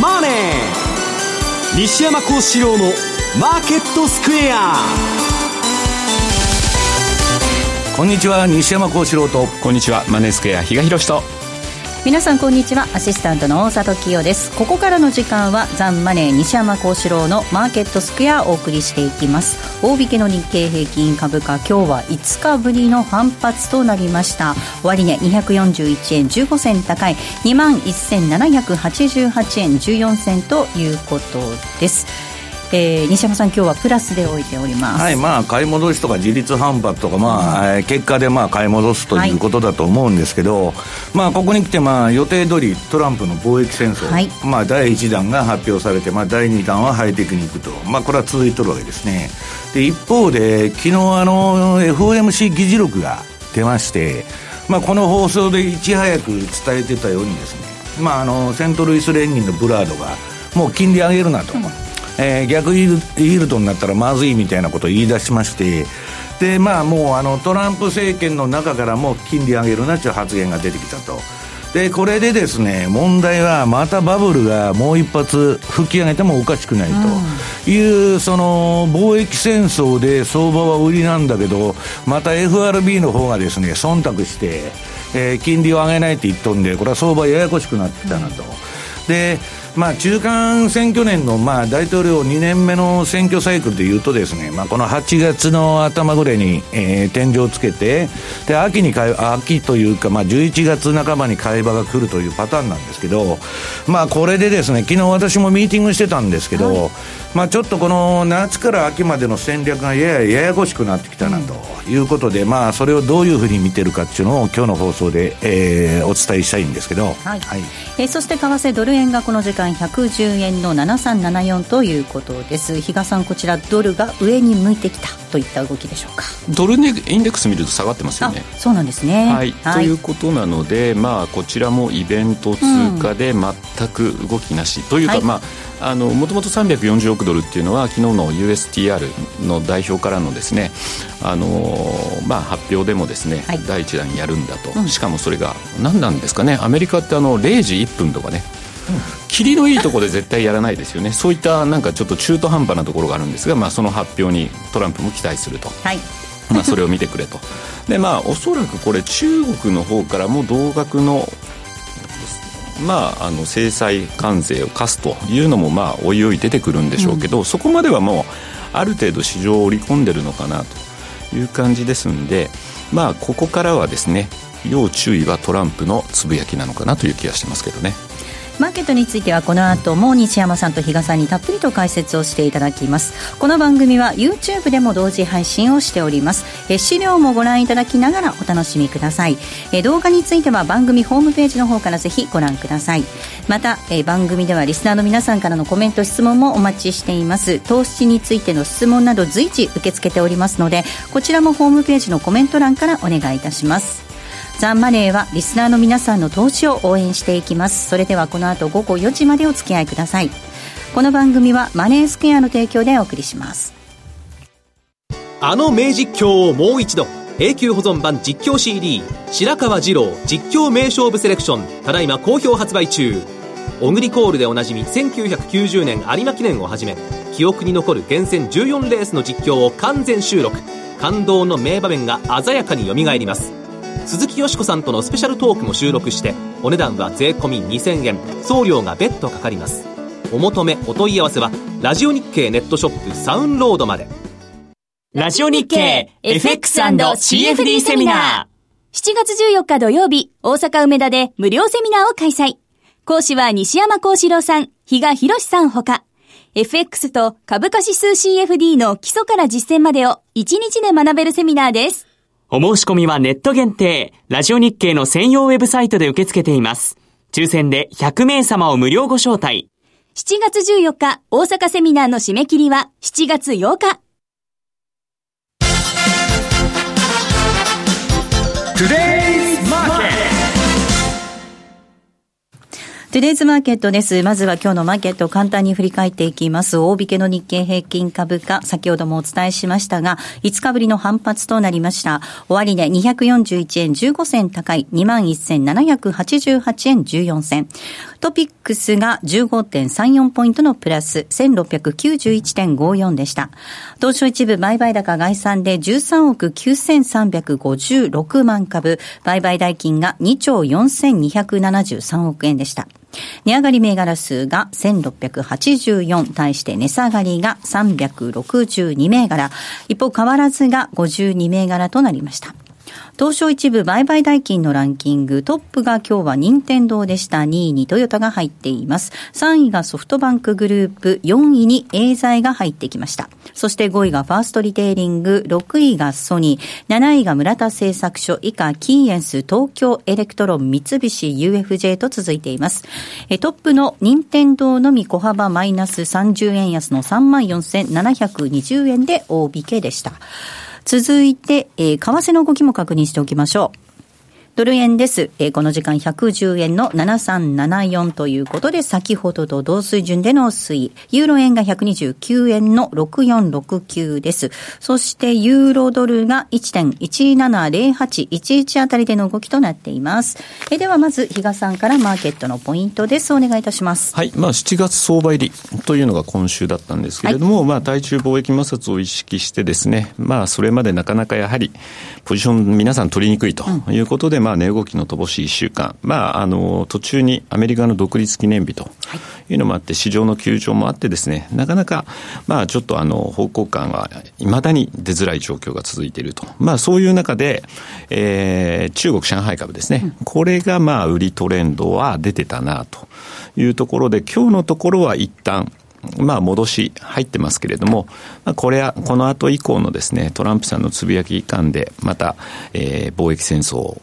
マネー」西山幸四郎の「マーケットスクエア」こんにちは。西山幸四郎と。こんにちは。マネースクエア比嘉宏と皆さんこんにちは。アシスタントの大里清です。ここからの時間はザンマネー西山幸四郎のマーケットスクエアをお送りしていきます。大引けの日経平均株価今日は5日ぶりの反発となりました。終値、ね、241円15銭高い。2万1788円14銭ということです。えー、西山さん、今日はプラスで置いております、はいまあ、買い戻しとか自立反発とか、まあ、うん、結果でまあ買い戻すということだと思うんですけど、はい、まあ、ここに来てまあ予定通りトランプの貿易戦争、はい、まあ、第1弾が発表されて、まあ、第2弾はハイテクニックと、まあ、これは続いてるわけですね。で一方で昨日あの FOMC 議事録が出まして、まあ、この放送でいち早く伝えてたようにですね、まあ、あのセントルイス連銀のブラードがもう金利上げるなと。うんえー、逆イールドになったらまずいみたいなことを言い出しましてでまあもうあのトランプ政権の中からも金利上げるなという発言が出てきたと。でこれでですね問題はまたバブルがもう一発吹き上げてもおかしくないという、うん、その貿易戦争で相場は売りなんだけどまた FRB の方がですね忖度して、えー、金利を上げないって言っとんでこれは相場ややこしくなってきたなと。うん、でまあ、中間選挙年のまあ大統領2年目の選挙サイクルでいうとですね、まあ、この8月の頭ぐらいに、え、天井をつけてで秋に秋というか、まあ、11月半ばに会話が来るというパターンなんですけど、まあ、これでですね昨日私もミーティングしてたんですけど、はい、まあ、ちょっとこの夏から秋までの戦略がややややこしくなってきたなということで、まあ、それをどういうふうに見てるかっていうのを今日の放送で、えー、お伝えしたいんですけど、はい。はい。えー、そして為替ドル円がこの時間110円の7374ということです。比嘉さんこちらドルが上に向いてきたといった動きでしょうか。ドルインデックス見ると下がってますよね。そうなんですね、はい、はい、ということなので、まあ、こちらもイベント通貨で全く動きなし、うん、というか、はい、まあもともと340億ドルっていうのは昨日の USTR の代表からのですねあのまあ、発表でもですね、はい、第1弾やるんだと、うん、しかもそれが何なんですかね。アメリカってあの0時1分とかね霧のいいところで絶対やらないですよね。そういったなんかちょっと中途半端なところがあるんですが、まあ、その発表にトランプも期待すると、はい、まあ、それを見てくれと。でまあおそらくこれ中国の方からも同額のまあ、あの制裁関税を課すというのもまあおいおい出てくるんでしょうけど、うん、そこまではもうある程度市場を織り込んでるのかなという感じですんでまあここからはですね要注意はトランプのつぶやきなのかなという気がしてますけどね。マーケットについてはこの後も西山さんと比嘉さんにたっぷりと解説をしていただきます。この番組は YouTube でも同時配信をしております。え資料もご覧いただきながらお楽しみください。え動画については番組ホームページの方からぜひご覧ください。またえ番組ではリスナーの皆さんからのコメント質問もお待ちしています。投資についての質問など随時受け付けておりますのでこちらもホームページのコメント欄からお願いいたします。ザンマネーはリスナーの皆さんの投資を応援していきます。それではこの後午後4時までお付き合いください。この番組はマネースクエアの提供でお送りします。あの名実況をもう一度。永久保存版実況 CD 白川二郎実況名勝負セレクション。ただいま好評発売中。オグリコールでおなじみ1990年有馬記念をはじめ記憶に残る厳選14レースの実況を完全収録。感動の名場面が鮮やかによみがえります。鈴木よしこさんとのスペシャルトークも収録してお値段は税込2000円。送料が別途かかります。お求めお問い合わせはラジオ日経ネットショップサウンロードまで。ラジオ日経 FX&CFD セミナー。7月14日土曜日大阪梅田で無料セミナーを開催。講師は西山幸四郎さん比嘉博さんほか。FX と株価指数 CFD の基礎から実践までを1日で学べるセミナーです。お申し込みはネット限定、ラジオ日経の専用ウェブサイトで受け付けています。抽選で100名様を無料ご招待。7月14日、大阪セミナーの締め切りは7月8日。トゥデイズマーケットです。まずは今日のマーケットを簡単に振り返っていきます。大引けの日経平均株価、先ほどもお伝えしましたが、5日ぶりの反発となりました。終値241円15銭高い21,788円14銭。トピックスが15.34ポイントのプラス1691.54でした。東証一部売買高概算で13億9356万株、売買代金が2兆4273億円でした。値上がり銘柄数が1684、対して値下がりが362銘柄、一方変わらずが52銘柄となりました。東証一部売買代金のランキング、トップが今日は任天堂でした。2位にトヨタが入っています。3位がソフトバンクグループ、4位にエーザイが入ってきました。そして5位がファーストリテイリング、6位がソニー、7位が村田製作所、以下キーエンス、東京エレクトロン、三菱 UFJ と続いています。トップの任天堂のみ小幅マイナス30円安の34,720円で大引けでした。続いて、えー、為替の動きも確認しておきましょう。ドル円です。えー、この時間110円の7374ということで、先ほどと同水準での推移。ユーロ円が129円の6469です。そしてユーロドルが1.170811あたりでの動きとなっています。えー、ではまず、比嘉さんからマーケットのポイントです。お願いいたします。はい。まあ7月相場入りというのが今週だったんですけれども、はい、まあ対中貿易摩擦を意識してですね、まあそれまでなかなかやはりポジション皆さん取りにくいということで、うんまあ、値動きの乏しい1週間、まあ、あの途中にアメリカの独立記念日とい。うのもあって、市場の休場もあって、ですねなかなか、まあ、ちょっとあの方向感はいまだに出づらい状況が続いていると、まあ、そういう中で、えー、中国、上海株ですね、これがまあ売りトレンドは出てたなと。いうところで、今日のところは一旦まあ、戻し入ってますけれども、まあ、これは、この後以降のですね、トランプさんのつぶやき間で、また、えー、貿易戦争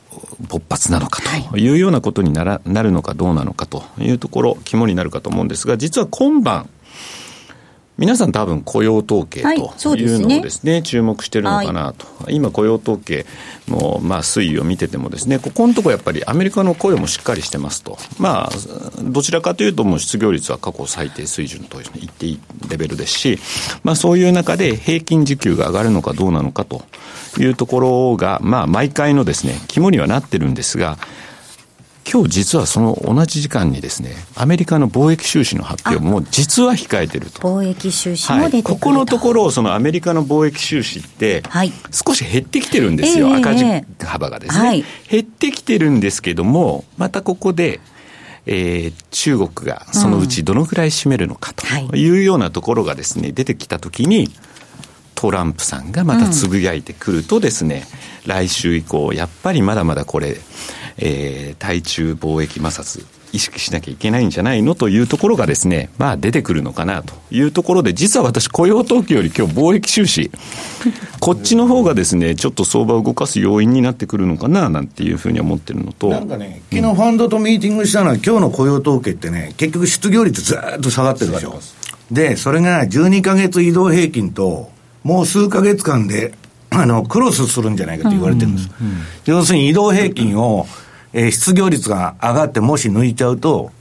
勃発なのかとい。うようなことにならなるのかどうなのかというところ、肝になるかと思うんですが、実は今晩、皆さん多分雇用統計というのをですね、はい、注目してるのかなと、はい、今雇用統計のまあ推移を見ててもですね、ここのところやっぱりアメリカの雇用もしっかりしてますと、まあ、どちらかというともう失業率は過去最低水準と言っていいレベルですし、まあそういう中で平均時給が上がるのかどうなのかというところが、まあ毎回のですね、肝にはなってるんですが、今日実はその同じ時間にですね、アメリカの貿易収支の発表も実は控えてると。貿易収支も出てはい、ここのところ、そのアメリカの貿易収支って、少し減ってきてるんですよ、赤字幅がですね、はい、減ってきてるんですけども、またここで、えー、中国がそのうちどのくらい占めるのかとい。うようなところがですね、出てきたときに、トランプさんがまたつぶやいてくるとですね、うん、来週以降、やっぱりまだまだこれ、えー、対中貿易摩擦、意識しなきゃいけないんじゃないのというところがですね、まあ出てくるのかなというところで、実は私雇用統計より今日貿易収支、こっちの方がですね、ちょっと相場を動かす要因になってくるのかななんていうふうに思ってるのと。なんかね、昨日ファンドとミーティングしたのは、今日の雇用統計ってね、結局失業率ずっと下がってるでしょ。で、それが12か月移動平均と、もう数か月間で、あの、クロスするんじゃないかと言われてるんです。要するに移動平均を、えー、失業率が上がってもし抜いちゃうと、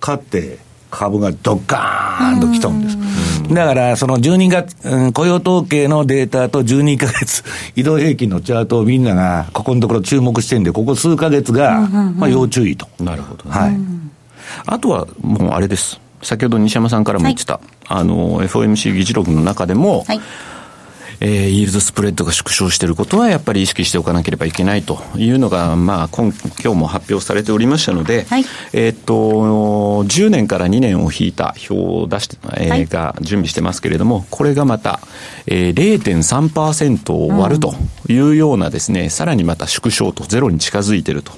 勝って株がドッカーンと来たんです。だから、その12月、うん、雇用統計のデータと12ヶ月、移動平均のチャートをみんなが、ここのところ注目してるんで、ここ数ヶ月が、まあ、要注意と。なるほど、ね、はい。あとは、もうあれです。先ほど西山さんからも言ってた、はい、あの、FOMC 議事録の中でも、はいえー、イールドスプレッドが縮小していることはやっぱり意識しておかなければいけないというのが、まあ、今今日も発表されておりましたので、はい、えっと、10年から2年を引いた表を出して、えー、はい、が準備してますけれども、これがまた、えー、0.3%を割るというようなですね、さらにまた縮小とゼロに近づいてると。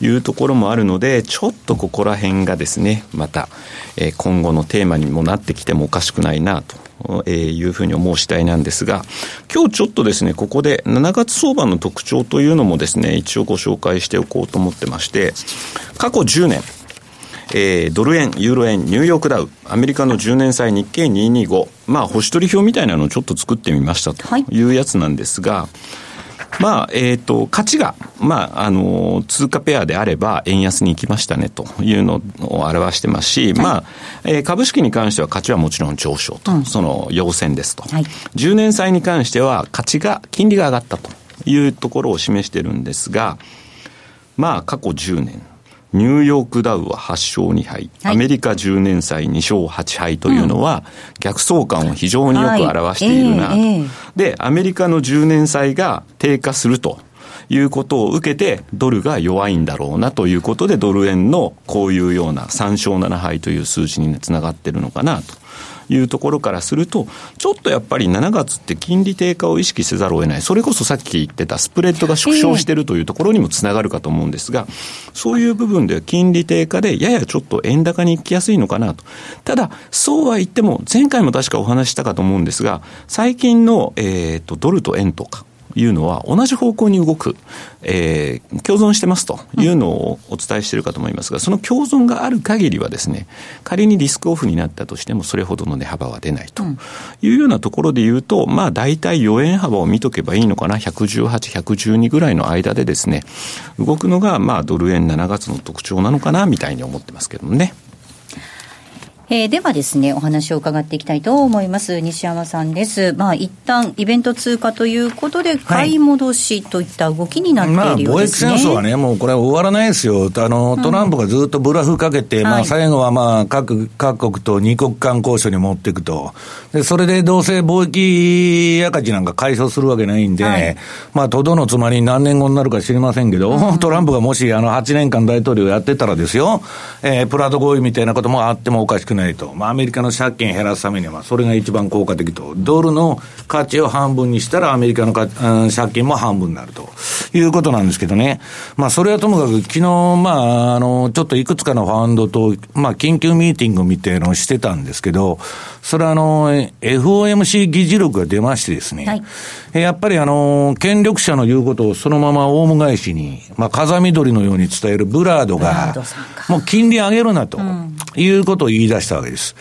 いうところもあるので、ちょっとここら辺がですね、また、え、今後のテーマにもなってきてもおかしくないなとえー、いうふうに思う次第なんですが、今日ちょっとですね、ここで7月相場の特徴というのもですね、一応ご紹介しておこうと思ってまして、過去10年、えー、ドル円、ユーロ円、ニューヨークダウ、アメリカの10年債日経225、まあ、星取り表みたいなのをちょっと作ってみましたとい。うやつなんですが、まあ、えっ、ー、と、価値が、まあ、あの、通貨ペアであれば、円安に行きましたね、というのを表してますし、はい、まあ、えー、株式に関しては価値はもちろん上昇と、うん、その、要線ですと。はい、10年債に関しては、価値が、金利が上がったというところを示してるんですが、まあ、過去10年、ニューヨークダウは8勝2敗、はい、アメリカ10年債2勝8敗というのは、逆相関を非常によく表しているなと、はいえー、で、アメリカの10年債が低下すると。いうことを受けて、ドルが弱いんだろうなということで、ドル円のこういうような3勝7敗という数字につながってるのかなというところからすると、ちょっとやっぱり7月って金利低下を意識せざるを得ない。それこそさっき言ってたスプレッドが縮小してるというところにもつながるかと思うんですが、そういう部分では金利低下でややちょっと円高に行きやすいのかなと。ただ、そうは言っても、前回も確かお話したかと思うんですが、最近の、えっ、ー、と、ドルと円とか、いうのは同じ方向に動く、えー、共存してますというのをお伝えしているかと思いますが、その共存がある限りはですね、仮にリスクオフになったとしてもそれほどの値幅は出ないというようなところで言うと、まあ大体4円幅を見とけばいいのかな、118、112ぐらいの間でですね、動くのがまあドル円7月の特徴なのかなみたいに思ってますけどもね。えー、ではですね、お話を伺っていきたいと思います。西山さんです。まあ、一旦イベント通貨ということで、買い戻しといった動きになっているようですね。まあ、貿易戦争はね、もうこれは終わらないですよ。あの、トランプがずっとブラフかけて、うん、まあ、最後はまあ、各、各国と二国間交渉に持っていくと。で、それでどうせ貿易赤字なんか解消するわけないんで、はい、まあ、とどのつまり何年後になるか知りませんけど、うん、トランプがもしあの、8年間大統領やってたらですよ、えー、プラト合意みたいなこともあってもおかしくないと。まあ、アメリカの借金減らすためには、それが一番効果的と。ドルの価値を半分にしたら、アメリカのか、借金も半分になるということなんですけどね。まあ、それはともかく、昨日、まあ、あの、ちょっといくつかのファンドと、まあ、緊急ミーティングみたいのをしてたんですけど、それはあの、FOMC 議事録が出ましてですね、はい、やっぱりあの、権力者の言うことをそのままオウム返しに、まあ、風見鶏のように伝えるブラードが、もう金利上げるなと、いうことを言い出したわけです。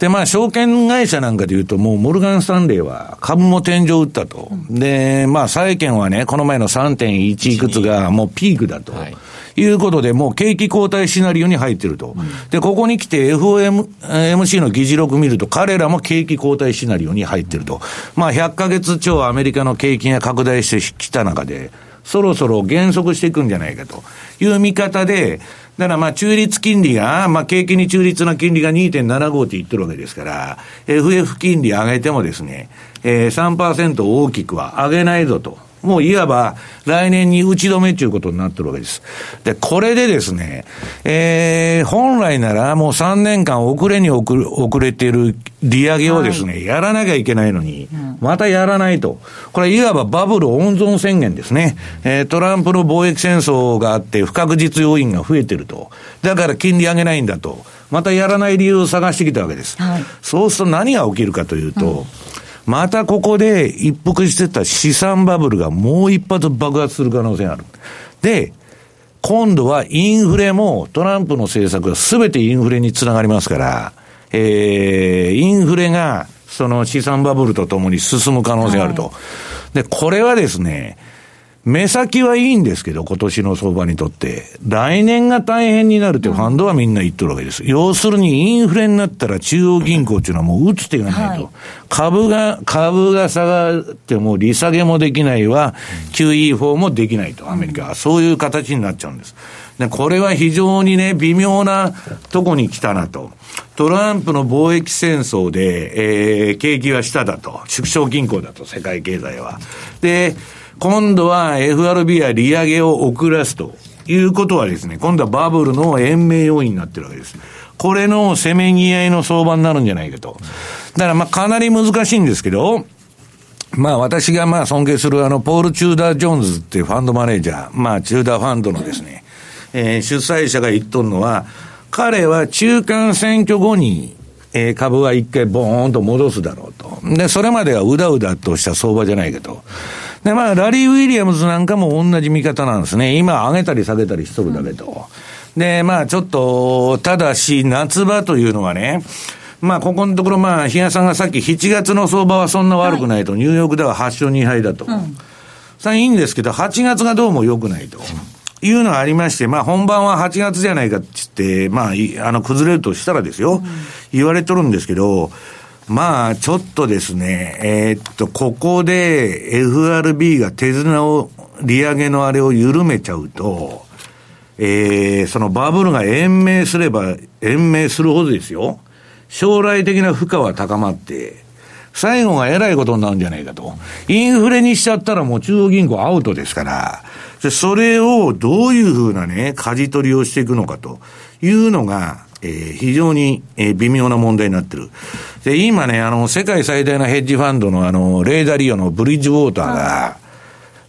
で、まあ、証券会社なんかで言うと、もうモルガン・スタンレーは株も天井打ったと。で、まあ、債券はね、この前の3.1いくつがもうピークだと。はいいうことで、もう景気後退シナリオに入ってると。で、ここに来て FOMC の議事録見ると、彼らも景気後退シナリオに入ってると。まあ、100ヶ月超アメリカの景気が拡大してきた中で、そろそろ減速していくんじゃないかという見方で、だからまあ中立金利が、まあ景気に中立な金利が2.75って言ってるわけですから、FF 金利上げてもですね、えー、3%大きくは上げないぞと。もういわば来年に打ち止めということになってるわけです。で、これでですね、えー、本来ならもう3年間遅れに遅れ遅れている利上げをですね、はい、やらなきゃいけないのに、またやらないと。これいわばバブル温存宣言ですね。えー、トランプの貿易戦争があって不確実要因が増えてると。だから金利上げないんだと。またやらない理由を探してきたわけです。はい、そうすると何が起きるかというと、うんまたここで一服してた資産バブルがもう一発爆発する可能性がある。で、今度はインフレもトランプの政策が全てインフレにつながりますから、えー、インフレがその資産バブルとともに進む可能性があると。はい、で、これはですね、目先はいいんですけど、今年の相場にとって。来年が大変になるというファンドはみんな言ってるわけです。要するにインフレになったら中央銀行っていうのはもう打つ手がないと。はい、株が、株が下がっても利下げもできないわ、QE4 もできないと、アメリカは。そういう形になっちゃうんです。で、これは非常にね、微妙なとこに来たなと。トランプの貿易戦争で、えー、景気は下だと。縮小均衡だと、世界経済は。で、今度は FRB は利上げを遅らすということはですね、今度はバブルの延命要因になってるわけです。これのせめぎ合いの相場になるんじゃないかと。だからまあかなり難しいんですけど、まあ私がまあ尊敬するあの、ポール・チューダー・ジョーンズっていうファンドマネージャー、まあチューダーファンドのですね、えー、主催者が言っとるのは、彼は中間選挙後に、えー、株は一回ボーンと戻すだろうと。で、それまではうだうだとした相場じゃないけど。で、まあ、ラリー・ウィリアムズなんかも同じ見方なんですね。今、上げたり下げたりしとるだけと。で、まあ、ちょっと、ただし、夏場というのはね、まあ、ここのところ、まあ、比嘉さんがさっき7月の相場はそんな悪くないと、はい、ニューヨークでは8勝2敗だと。うんさあいいんですけど、8月がどうも良くないと。いうのがありまして、まあ本番は8月じゃないかって言って、まあ、あの、崩れるとしたらですよ、言われとるんですけど、まあ、ちょっとですね、えー、っと、ここで FRB が手綱を、利上げのあれを緩めちゃうと、えー、そのバブルが延命すれば、延命するほどですよ。将来的な負荷は高まって、最後が偉いことになるんじゃないかと。インフレにしちゃったらもう中央銀行アウトですから、それをどういうふうなね、舵取りをしていくのかというのが、えー、非常に、えー、微妙な問題になってる。で、今ね、あの、世界最大のヘッジファンドのあの、レーダリオのブリッジウォーターが、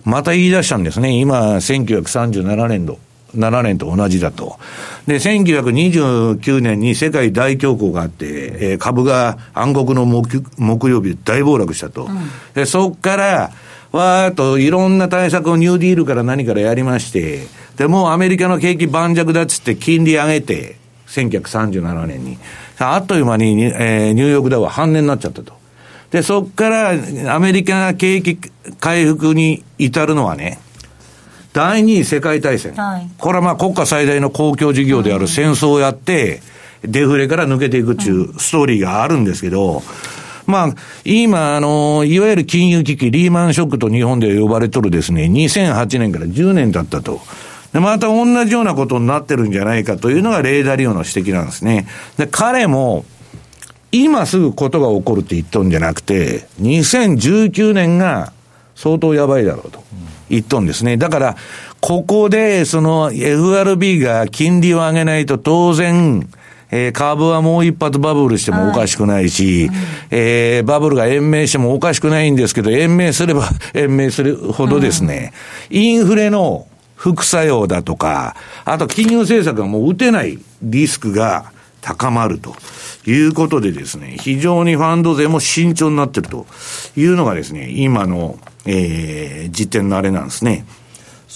また言い出したんですね。今、1937年度。7年と同じだと。で、1929年に世界大恐慌があって、えー、株が暗黒の木木曜日大暴落したと。うん、で、そっから、わーっといろんな対策をニューディールから何からやりまして、で、もうアメリカの景気盤石だっつって金利上げて、1937年に。あっという間に、えー、ニューヨークダウは半年になっちゃったと。で、そっからアメリカが景気回復に至るのはね、第二次世界大戦。はい、これはまあ国家最大の公共事業である戦争をやって、デフレから抜けていくっていうストーリーがあるんですけど、まあ、今、あの、いわゆる金融危機、リーマンショックと日本で呼ばれとるですね、2008年から10年経ったと。で、また同じようなことになってるんじゃないかというのがレーダーリオの指摘なんですね。で、彼も、今すぐことが起こるって言っとんじゃなくて、2019年が相当やばいだろうと言っとんですね。だから、ここで、その FRB が金利を上げないと当然、えー、株はもう一発バブルしてもおかしくないし、はい、えー、バブルが延命してもおかしくないんですけど、延命すれば 延命するほどですね、うん、インフレの副作用だとか、あと金融政策がもう打てないリスクが高まるということでですね、非常にファンド税も慎重になってるというのがですね、今の、えー、時点のあれなんですね。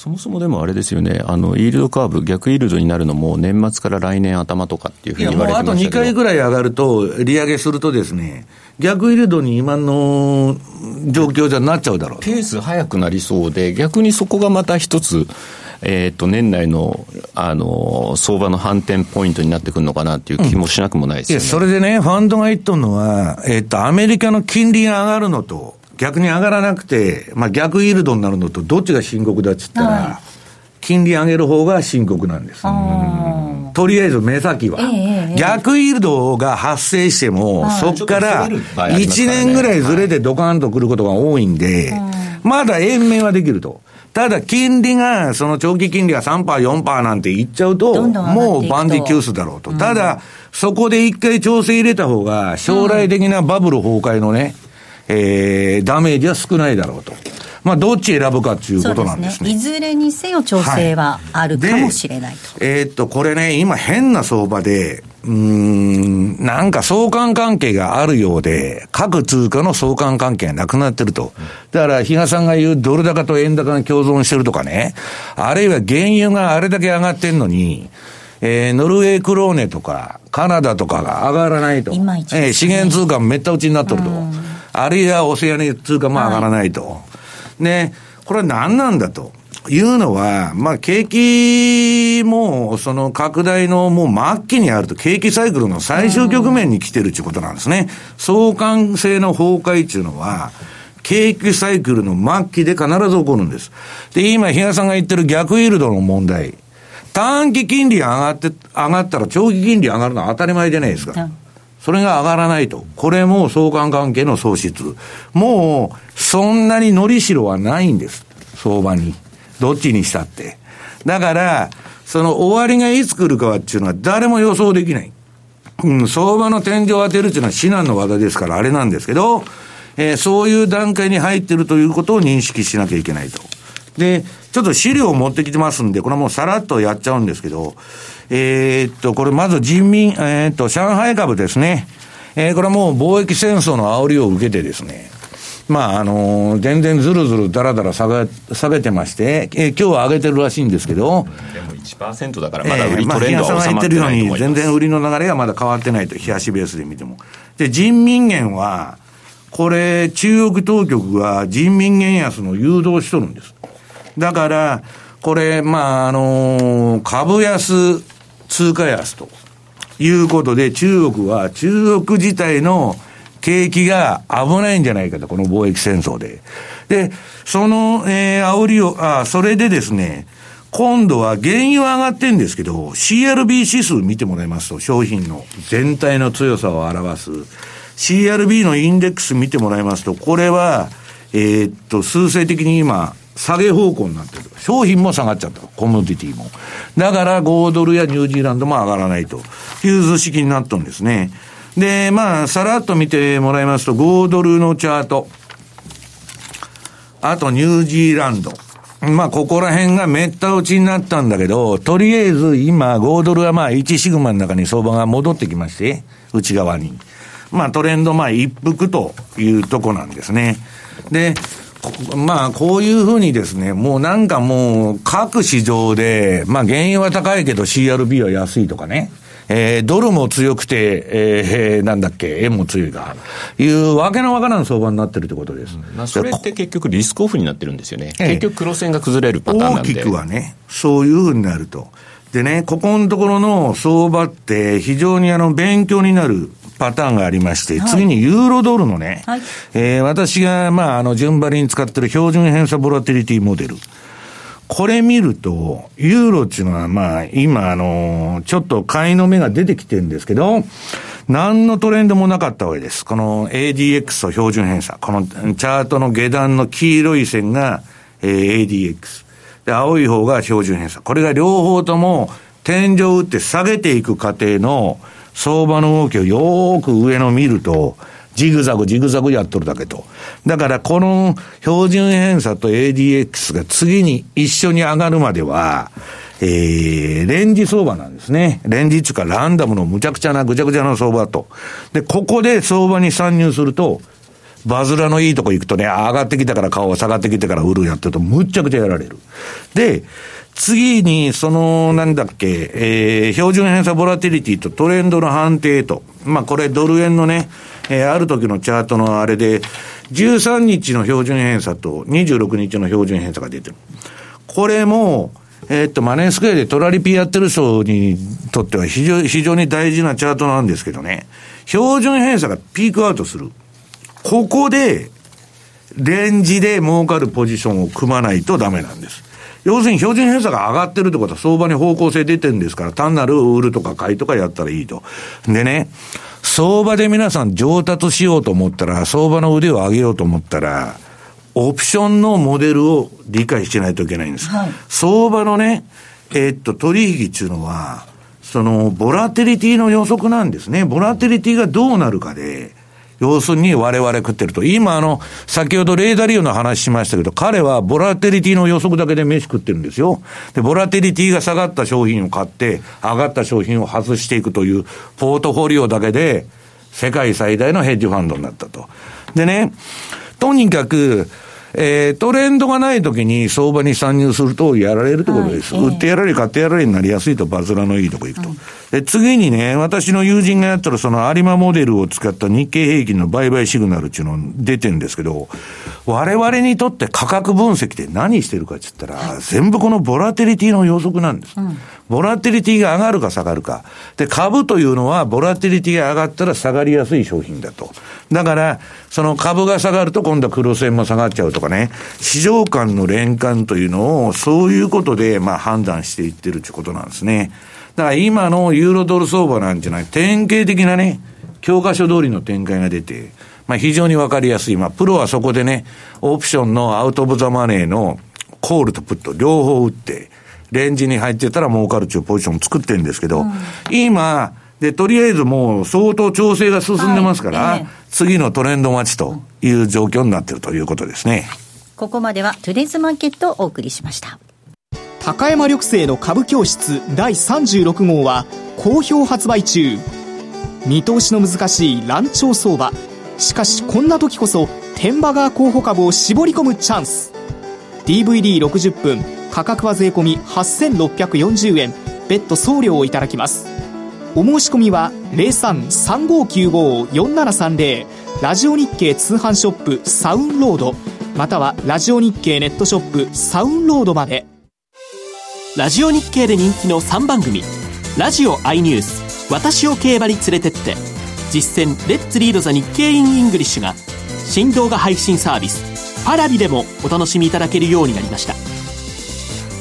そもそもでもあれですよね、あの、イールドカーブ、逆イールドになるのも年末から来年頭とかっていうふうに言われてましたけど。あと2回ぐらい上がると、利上げするとですね、逆イールドに今の状況じゃなっちゃうだろうペース早くなりそうで、逆にそこがまた一つ、えっ、ー、と、年内の、あの、相場の反転ポイントになってくるのかなっていう気もしなくもないですよね。うん、それでね、ファンドが言っとるのは、えっ、ー、と、アメリカの金利が上がるのと、逆に上がらなくて、まあ、逆イールドになるのと、どっちが深刻だっつったら、はい、金利上げる方が深刻なんです。とりあえず目先は、えー、逆イールドが発生しても、そこから1年ぐらいずれてドカンとくることが多いんで、まだ延命はできると。ただ、金利が、その長期金利が3%、4%なんていっちゃうと、もうバンディキュースだろうと。ただ、そこで一回調整入れた方が、将来的なバブル崩壊のね、えー、ダメージは少ないだろうと。まあ、どっち選ぶかということなんですね。すねいずれにせよ調整はあるかもしれないと。はい、えー、っと、これね、今変な相場で、うん、なんか相関関係があるようで、各通貨の相関関係がなくなってると。だから、比嘉さんが言うドル高と円高が共存してるとかね、あるいは原油があれだけ上がってんのに、えー、ノルウェークローネとか、カナダとかが上がらないと。ね、えー、資源通貨もめった打ちになっとると。あるいはオセアニ通貨も上がらないと。はい、ね、これは何なんだと。いうのは、まあ、景気も、その拡大のもう末期にあると、景気サイクルの最終局面に来てるっていうことなんですね。相関性の崩壊っていうのは、景気サイクルの末期で必ず起こるんです。で、今、比嘉さんが言ってる逆イールドの問題。短期金利上がって、上がったら長期金利上がるのは当たり前じゃないですか。それが上がらないと。これも相関関係の喪失。もう、そんなにのりしろはないんです。相場に。どっちにしたって。だから、その終わりがいつ来るかはっていうのは誰も予想できない。うん、相場の天井を当てるっていうのは至難の技ですからあれなんですけど、えー、そういう段階に入ってるということを認識しなきゃいけないと。で、ちょっと資料を持ってきてますんで、これはもうさらっとやっちゃうんですけど、えー、っと、これまず人民、えー、っと、上海株ですね。えー、これはもう貿易戦争の煽りを受けてですね、まあ、あのー、全然ずるずるだらだら下げ、下げてまして、えー、今日は上げてるらしいんですけど、でも1%だからまだ売りトレンドは収まってないと思います、え全然売りの流れはまだ変わってないと、冷やしベースで見ても。で、人民元は、これ、中国当局が人民元安の誘導しとるんです。だから、これ、まあ、あのー、株安、通貨安ということで、中国は、中国自体の景気が危ないんじゃないかと、この貿易戦争で。で、その、えー、煽りを、あ、それでですね、今度は原油は上がってんですけど、CRB 指数見てもらいますと、商品の全体の強さを表す。CRB のインデックス見てもらいますと、これは、えー、っと、数勢的に今、下げ方向になってる。商品も下がっちゃった。コモディティも。だから5ドルやニュージーランドも上がらないという図式になったんですね。で、まあ、さらっと見てもらいますと、5ドルのチャート。あとニュージーランド。まあ、ここら辺がめった落ちになったんだけど、とりあえず今、5ドルはまあ、1シグマの中に相場が戻ってきまして、内側に。まあ、トレンドまあ、一服というとこなんですね。で、まあ、こういうふうにですね、もうなんかもう、各市場で、まあ、原油は高いけど CRB は安いとかね。えー、ドルも強くて、えー、なんだっけ、円も強いか、いうわけのわからん相場になってるってことです。まあ、それって結局リスクオフになってるんですよね。結局黒線が崩れるパターンなんで。大きくはね、そういうふうになると。でね、ここのところの相場って非常にあの勉強になるパターンがありまして、はい、次にユーロドルのね、はい、えー、私がまああの順張りに使ってる標準偏差ボラティリティモデル。これ見ると、ユーロっていうのはまあ今あの、ちょっと買いの目が出てきてるんですけど、何のトレンドもなかったわけです。この ADX と標準偏差。このチャートの下段の黄色い線が、えー、ADX。で、青い方が標準偏差。これが両方とも天井を打って下げていく過程の相場の動きをよーく上の見ると、ジグザグジグザグやっとるだけと。だからこの標準偏差と ADX が次に一緒に上がるまでは、えー、レンジ相場なんですね。レンジっていうかランダムのむちゃくちゃなぐちゃぐちゃな相場と。で、ここで相場に参入すると、バズラのいいとこ行くとね、上がってきたから顔が下がってきてから売るやってると、むっちゃくちゃやられる。で、次に、その、なんだっけ、えー、標準偏差ボラティリティとトレンドの判定と。まあ、これドル円のね、えー、ある時のチャートのあれで、13日の標準偏差と26日の標準偏差が出てる。これも、えー、っと、マネースクエアでトラリピやってる人にとっては非常非常に大事なチャートなんですけどね、標準偏差がピークアウトする。ここで、レンジで儲かるポジションを組まないとダメなんです。要するに標準偏差が上がってるってことは相場に方向性出てるんですから、単なる売るとか買いとかやったらいいと。でね、相場で皆さん上達しようと思ったら、相場の腕を上げようと思ったら、オプションのモデルを理解してないといけないんです。はい、相場のね、えー、っと、取引っていうのは、その、ボラテリティの予測なんですね。ボラテリティがどうなるかで、要するに我々食ってると。今あの、先ほどレーダーリオの話しましたけど、彼はボラテリティの予測だけで飯食ってるんですよ。で、ボラテリティが下がった商品を買って、上がった商品を外していくという、ポートフォリオだけで、世界最大のヘッジファンドになったと。でね、とにかく、えー、トレンドがない時に相場に参入するとやられるってことです。はい、売ってやられ、買ってやられになりやすいと、バズラのいいとこ行くと。はい、で、次にね、私の友人がやったらその有馬モデルを使った日経平均の売買シグナルっていうの出てるんですけど、我々にとって価格分析って何してるかって言ったら、全部このボラテリティの予測なんです。うんボラティリティが上がるか下がるか。で、株というのは、ボラティリティが上がったら下がりやすい商品だと。だから、その株が下がると今度は黒線も下がっちゃうとかね、市場間の連関というのを、そういうことで、まあ判断していってるということなんですね。だから今のユーロドル相場なんじゃない、典型的なね、教科書通りの展開が出て、まあ非常にわかりやすい。まあプロはそこでね、オプションのアウトオブザマネーのコールとプット両方打って、レンジに入ってたら儲かるっていうポジションを作ってるんですけど、うん、今、で、とりあえずもう相当調整が進んでますから、はいえー、次のトレンド待ちという状況になってるということですね。ここまではトゥデイズマーケットをお送りしました。高山緑星の株教室第36号は好評発売中。見通しの難しい乱調相場。しかしこんな時こそ、天馬川候補株を絞り込むチャンス。DVD60 分価格は税込8640円別途送料をいただきますお申し込みは0335954730ラジオ日経通販ショップサウンロードまたはラジオ日経ネットショップサウンロードまでラジオ日経で人気の3番組ラジオ i ニュース私を競馬に連れてって実践 Let's Read the 日経 in English が新動画配信サービス Paravi でもお楽しみいただけるようになりました。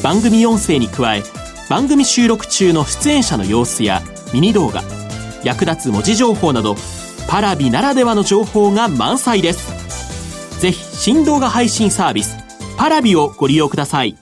番組音声に加え番組収録中の出演者の様子やミニ動画役立つ文字情報などParavi ならではの情報が満載です。ぜひ新動画配信サービス Paravi をご利用ください。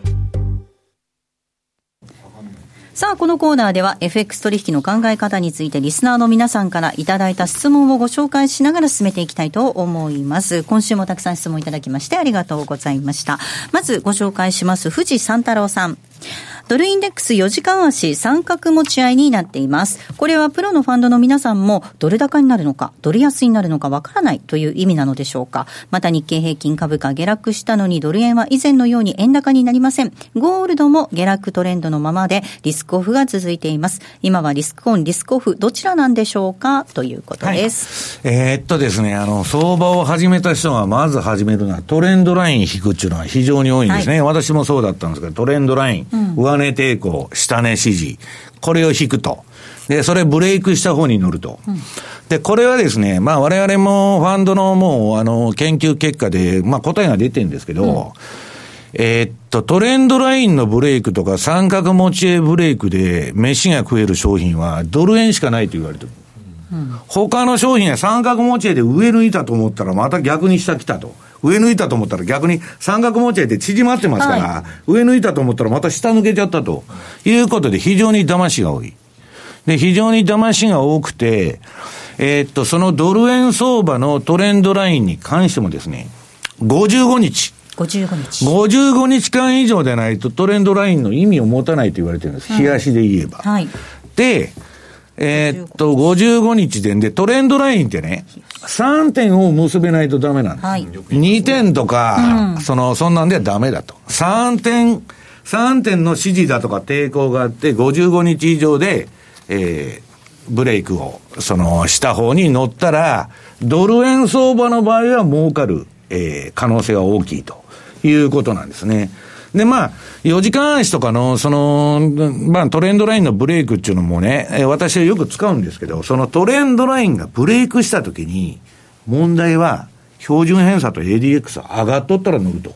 さあ、このコーナーでは FX 取引の考え方についてリスナーの皆さんからいただいた質問をご紹介しながら進めていきたいと思います。今週もたくさん質問いただきましてありがとうございました。まずご紹介します。藤三太郎さん。ドルインデックス4時間足三角持ち合いになっています。これはプロのファンドの皆さんもドル高になるのか、ドル安になるのかわからないという意味なのでしょうか。また日経平均株価下落したのにドル円は以前のように円高になりません。ゴールドも下落トレンドのままでリスクオフが続いています。今はリスクオン、リスクオフどちらなんでしょうか？ということです。はい、えー、っとですね、あの、相場を始めた人がまず始めるのはトレンドライン引くっていうのは非常に多いんですね。はい、私もそうだったんですけど、トレンドライン、うん、上値抵抗、下値支持、これを引くと。で、それブレイクした方に乗ると。うん、で、これはですね、まあ我々もファンドのもう、あの、研究結果で、まあ答えが出てるんですけど、うん、えー、っと、トレンドラインのブレイクとか三角持ち絵ブレイクで飯が食える商品はドル円しかないと言われてる。うん、他の商品は三角持ち絵で上抜いたと思ったらまた逆に下来たと。上抜いたと思ったら逆に三角持ち合いで縮まってますから、はい、上抜いたと思ったらまた下抜けちゃったということで非常に騙しが多い。で、非常に騙しが多くて、えー、っと、そのドル円相場のトレンドラインに関してもですね、55日。55日。55日間以上でないとトレンドラインの意味を持たないと言われてるんです。日足で言えば。はい。で、えー、っと、55日でで、トレンドラインってね、3点を結べないとダメなんです。はい、2点とか、うん、その、そんなんではダメだと。3点、3点の指示だとか抵抗があって、55日以上で、えー、ブレイクを、その、した方に乗ったら、ドル円相場の場合は儲かる、えー、可能性が大きいということなんですね。で、まあ、4時間足とかの、その、まあ、トレンドラインのブレイクっていうのもね、私はよく使うんですけど、そのトレンドラインがブレイクしたときに、問題は、標準偏差と ADX 上がっとったら乗ると。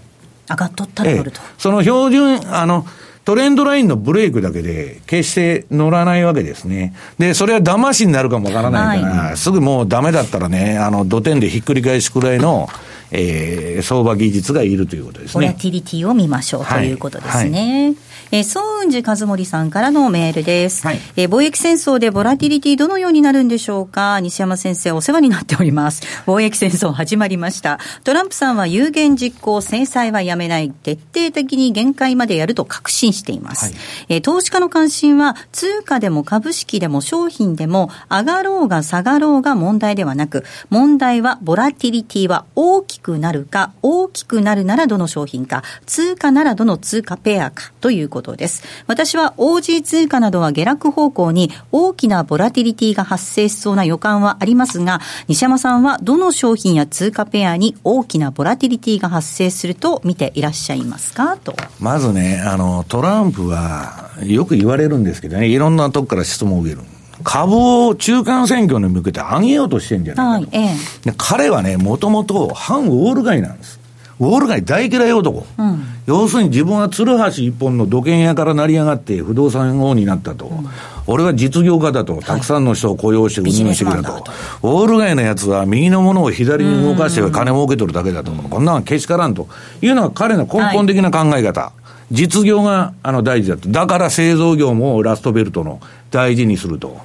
上がっとったら乗ると。その標準、あの、トレンドラインのブレイクだけで、決して乗らないわけですね。で、それは騙しになるかもわからないから、はい、すぐもうダメだったらね、あの、土点でひっくり返しくらいの、えー、相場技術がいるということですね。ボラティリティを見ましょうということですね。はいはいえー、総雲寺和森さんからのメールです、はい、えー、貿易戦争でボラティリティどのようになるんでしょうか？西山先生お世話になっております。貿易戦争始まりました。トランプさんは有言実行制裁はやめない。徹底的に限界までやると確信しています、はい、えー、投資家の関心は通貨でも株式でも商品でも上がろうが下がろうが問題ではなく問題はボラティリティは大きくなるか大きくなるならどの商品か通貨ならどの通貨ペアかということです。私は OG 通貨などは下落方向に大きなボラティリティが発生しそうな予感はありますが、西山さんはどの商品や通貨ペアに大きなボラティリティが発生すると見ていらっしゃいますか？と。まずね、あの、トランプはよく言われるんですけどね、いろんなとこから質問を受ける。株を中間選挙に向けて上げようとしてんじゃないかと。はいええ、彼はね、もともと反ウォール街なんです。ウォール街大嫌い男。うん、要するに自分は鶴橋一本の土建屋から成り上がって不動産王になったと。うん、俺は実業家だと。たくさんの人を雇用して運営してきたと。ウォール街のやつは右のものを左に動かして金儲け取るだけだと。こんなのけしからんというのが彼の根本的な考え方。はい、実業があの大事だと。だから製造業もラストベルトの大事にすると。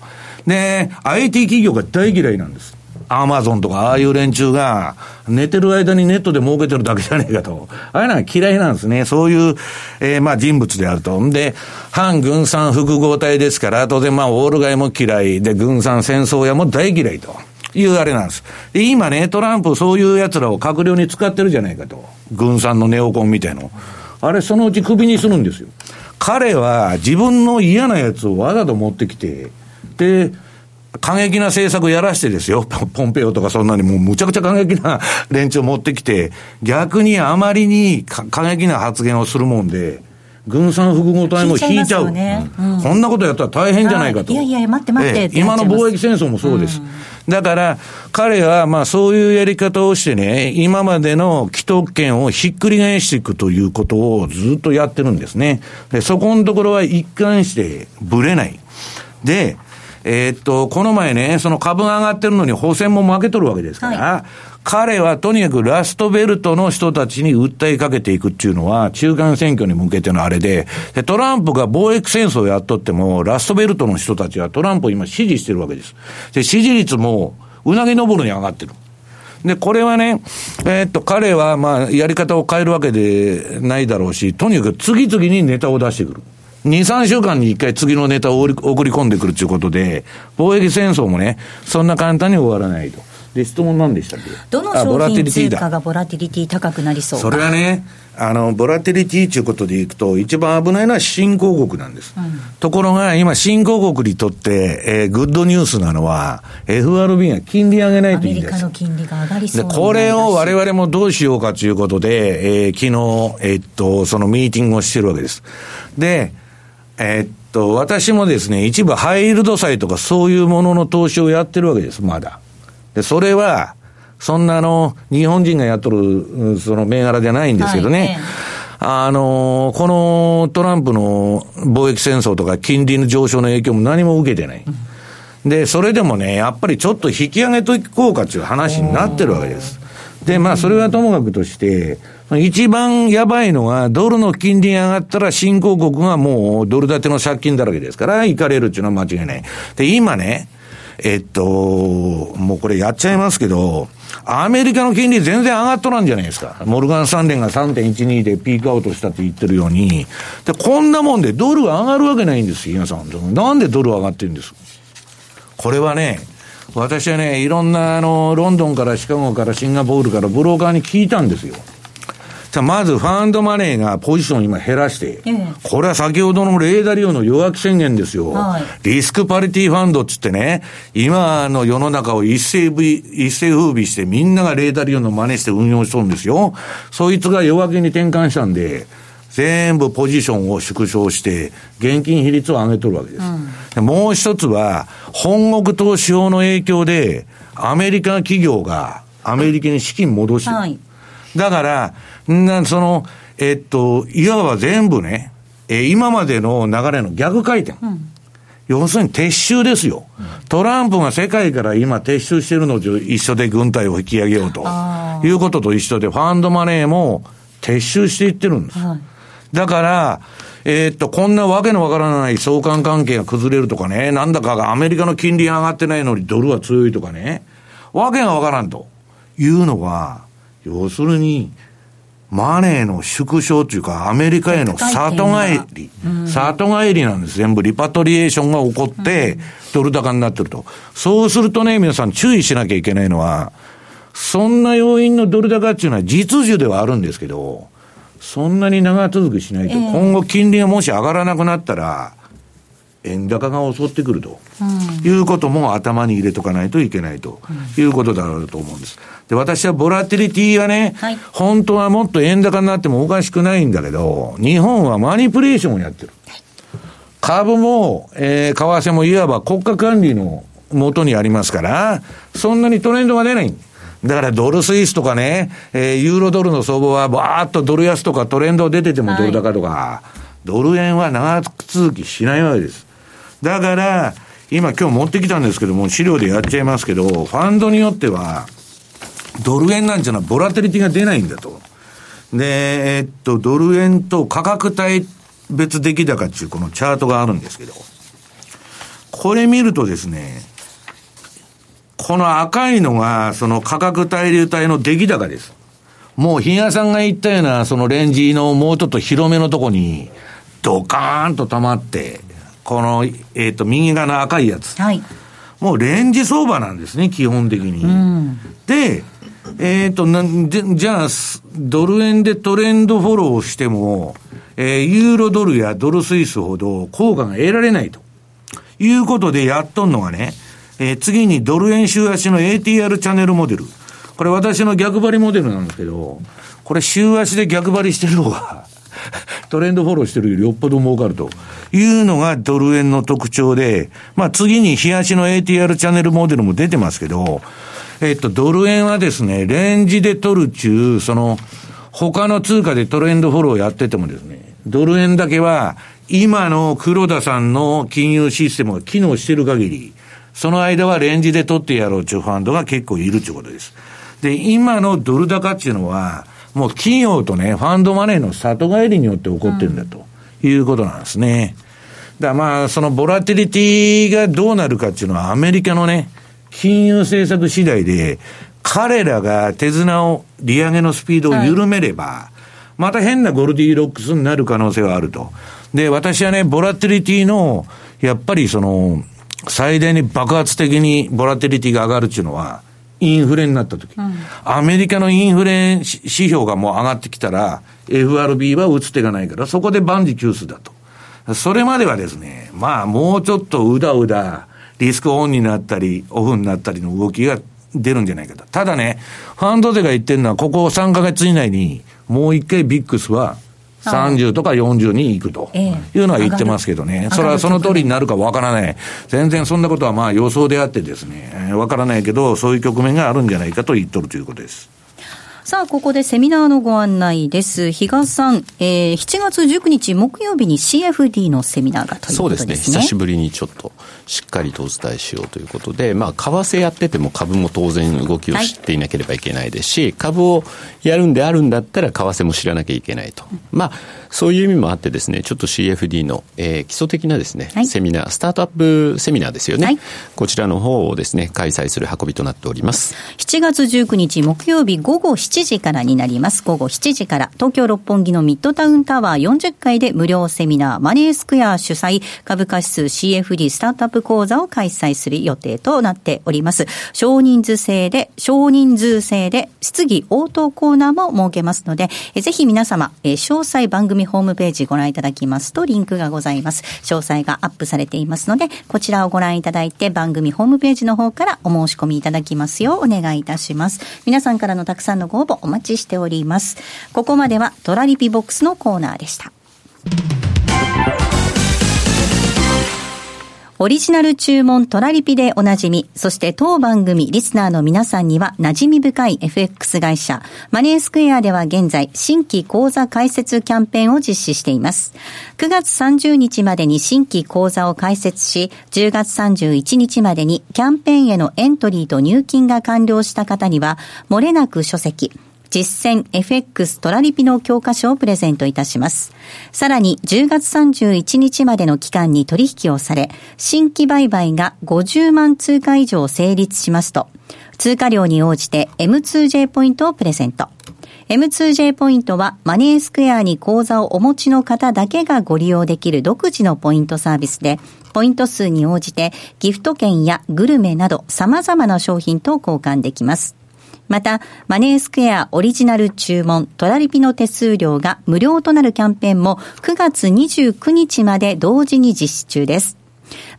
で、IT 企業が大嫌いなんです。アマゾンとかああいう連中が、寝てる間にネットで儲けてるだけじゃねえかと。ああいうのは嫌いなんですね。そういう、えー、まあ人物であると。んで、反軍産複合体ですから、当然まあオール街も嫌いで、軍産戦争屋も大嫌いと。いうあれなんです。で、今ね、トランプそういう奴らを閣僚に使ってるじゃないかと。軍産のネオコンみたいの。あれ、そのうちクビにするんですよ。彼は自分の嫌なやつをわざと持ってきて、で、過激な政策やらしてですよ。ポンペオとかそんなにもうむちゃくちゃ過激な連中を持ってきて、逆にあまりに過激な発言をするもんで、軍産複合体も引いちゃう、ねうん、こんなことやったら大変じゃないかと。いやいや、待って待って、え今の貿易戦争もそうです。うん、だから、彼は、まあそういうやり方をしてね、今までの既得権をひっくり返していくということをずっとやってるんですね。で、そこのところは一貫してぶれない。で、えー、っと、この前ね、その株が上がってるのに補選も負けとるわけですから、はい、彼はとにかくラストベルトの人たちに訴えかけていくっていうのは、中間選挙に向けてのあれで、でトランプが貿易戦争をやっとっても、ラストベルトの人たちはトランプを今支持してるわけです。で、支持率も、うなぎ登るに上がってる。で、これはね、えー、っと、彼は、まあ、やり方を変えるわけでないだろうし、とにかく次々にネタを出してくる。2、3週間に1回次のネタを送り込んでくるということで、貿易戦争もね、そんな簡単に終わらないと。で、質問何でしたっけ？どの商品通貨がボラティリティ高くなりそう？それはね、あの、ボラティリティということでいくと、一番危ないのは新興国なんです。うん、ところが、今、新興国にとって、えー、グッドニュースなのは、FRB が金利上げないといいんです。アメリカの金利が上がりそうで、これを我々もどうしようかということで、えー、昨日、えー、っと、そのミーティングをしてるわけです。で、えー、っと、私もですね、一部ハイールド債とかそういうものの投資をやってるわけです、まだ。で、それは、そんなあの、日本人がやっとる、その銘柄じゃないんですけどね。はい、あの、このトランプの貿易戦争とか金利の上昇の影響も何も受けてない。で、それでもね、やっぱりちょっと引き上げといこうかっていう話になってるわけです。で、まあ、それはともかくとして、一番やばいのは、ドルの金利上がったら新興国がもうドル建ての借金だらけですから、行かれるっていうのは間違いない。で、今ね、えっと、もうこれやっちゃいますけど、アメリカの金利全然上がっとらんじゃないですか。モルガン・サンレンが3.12でピークアウトしたって言ってるように。で、こんなもんでドル上がるわけないんですよ、皆さん。なんでドル上がってるんです？これはね、私はね、いろんな、あの、ロンドンからシカゴからシンガポールからブローカーに聞いたんですよ。さあ、まずファンドマネーがポジションを今減らして、これは先ほどのレーダー利用の弱気宣言ですよ。はい、リスクパリティファンドっつってね、今の世の中を一斉一斉風靡してみんながレーダー利用の真似して運用しとるんですよ。そいつが弱気に転換したんで、全部ポジションを縮小して、現金比率を上げとるわけです。うん、もう一つは、本国投資法の影響で、アメリカ企業がアメリカに資金戻してる。はい、だから、な、その、えっと、いわば全部ね、え今までの流れの逆回転。うん要するに撤収ですよ。トランプが世界から今撤収してるのと一緒で軍隊を引き上げようと。いうことと一緒で、ファンドマネーも撤収していってるんです。はい、だから、えー、っと、こんなわけのわからない相関関係が崩れるとかね、なんだかがアメリカの金利が上がってないのにドルは強いとかね、わけがわからんというのは、要するに、マネーの縮小というか、アメリカへの里帰り、里帰りなんです。全部リパトリエーションが起こって、ドル高になってると。そうするとね、皆さん注意しなきゃいけないのは、そんな要因のドル高っていうのは実需ではあるんですけど、そんなに長続きしないと、今後金利がもし上がらなくなったら、円高が襲ってくると、いうことも頭に入れとかないといけないということだろうと思うんです。で、私はボラティリティはね、はい、本当はもっと円高になってもおかしくないんだけど、日本はマニプレーションをやってる。株も、えー、為替もいわば国家管理のもとにありますから、そんなにトレンドが出ない。だからドルスイスとかね、えー、ユーロドルの相場はバーっとドル安とかトレンド出ててもドル高とか、はい、ドル円は長続きしないわけです。だから、今今日持ってきたんですけども、資料でやっちゃいますけど、ファンドによっては、ドル円なんていうのはボラテリティが出ないんだと。で、えっと、ドル円と価格帯別出来高っていうこのチャートがあるんですけど、これ見るとですね、この赤いのが、その価格対流体の出来高です。もう、日野さんが言ったような、そのレンジのもうちょっと広めのとこに、ドカーンと溜まって、この、えっ、ー、と、右側の赤いやつ。はい。もうレンジ相場なんですね、基本的に。うん、で、えっ、ー、となじ、じゃあ、ドル円でトレンドフォローしても、えー、ユーロドルやドルスイスほど効果が得られないと。いうことでやっとんのがね、えー、次にドル円週足の ATR チャンネルモデル。これ私の逆張りモデルなんですけど、これ週足で逆張りしてる方がトレンドフォローしてるよりよっぽど儲かるというのがドル円の特徴で、まあ次に日足の ATR チャンネルモデルも出てますけど、えっと、ドル円はですね、レンジで取る中、その、他の通貨でトレンドフォローやっててもですね、ドル円だけは、今の黒田さんの金融システムが機能してる限り、その間はレンジで取ってやろうというファンドが結構いるということです。で、今のドル高っていうのは、もう企業とね、ファンドマネーの里帰りによって起こってるんだということなんですね。だまあ、そのボラティリティがどうなるかっていうのはアメリカのね、金融政策次第で、彼らが手綱を、利上げのスピードを緩めれば、はい、また変なゴルディロックスになる可能性はあると。で、私はね、ボラティリティの、やっぱりその、最大に爆発的にボラティリティが上がるっていうのは、インフレになった時、うん、アメリカのインフレ指標がもう上がってきたら、FRB は打つ手がないから、そこで万事休すだと。それまではですね、まあもうちょっとうだうだ、リスクオンになったり、オフになったりの動きが出るんじゃないかと。ただね、ファンドでが言ってるのは、ここ3ヶ月以内に、もう一回ビックスは30とか40に行くと。いうのは言ってますけどね、それはその通りになるかわからない、全然そんなことはまあ予想であってですね、わからないけど、そういう局面があるんじゃないかと言っとるということです。さあ、ここでセミナーのご案内です。比嘉さん、えー、7月19日木曜日に CFD のセミナーがということですね。そうですね。久しぶりにちょっとしっかりとお伝えしようということで、まあ、為替やってても株も当然動きを知っていなければいけないですし、はい、株をやるんであるんだったら為替も知らなきゃいけないと。まあ、そういう意味もあってですね、ちょっと CFD の、えー、基礎的なですね、はい、セミナー、スタートアップセミナーですよね。はい、こちらの方をですね、開催する運びとなっております。7月19日木曜日午後7 7時からになります。午後7時から、東京六本木のミッドタウンタワー40階で無料セミナー、マネースクエア主催、株価指数 CFD スタートアップ講座を開催する予定となっております。少人数制で、少人数制で、質疑応答コーナーも設けますので、ぜひ皆様、詳細番組ホームページご覧いただきますと、リンクがございます。詳細がアップされていますので、こちらをご覧いただいて、番組ホームページの方からお申し込みいただきますようお願いいたします。皆さんからのたくさんのご応募お待ちしております。ここまではトラリピボックスのコーナーでした。オリジナル注文トラリピでおなじみ、そして当番組リスナーの皆さんには馴染み深い FX 会社、マネースクエアでは現在、新規講座開設キャンペーンを実施しています。9月30日までに新規講座を開設し、10月31日までにキャンペーンへのエントリーと入金が完了した方には、漏れなく書籍、実践 FX トラリピの教科書をプレゼントいたします。さらに10月31日までの期間に取引をされ、新規売買が50万通貨以上成立しますと、通貨量に応じて M2J ポイントをプレゼント。M2J ポイントはマネースクエアに口座をお持ちの方だけがご利用できる独自のポイントサービスで、ポイント数に応じてギフト券やグルメなど様々な商品と交換できます。また、マネースクエアオリジナル注文、トラリピの手数料が無料となるキャンペーンも9月29日まで同時に実施中です。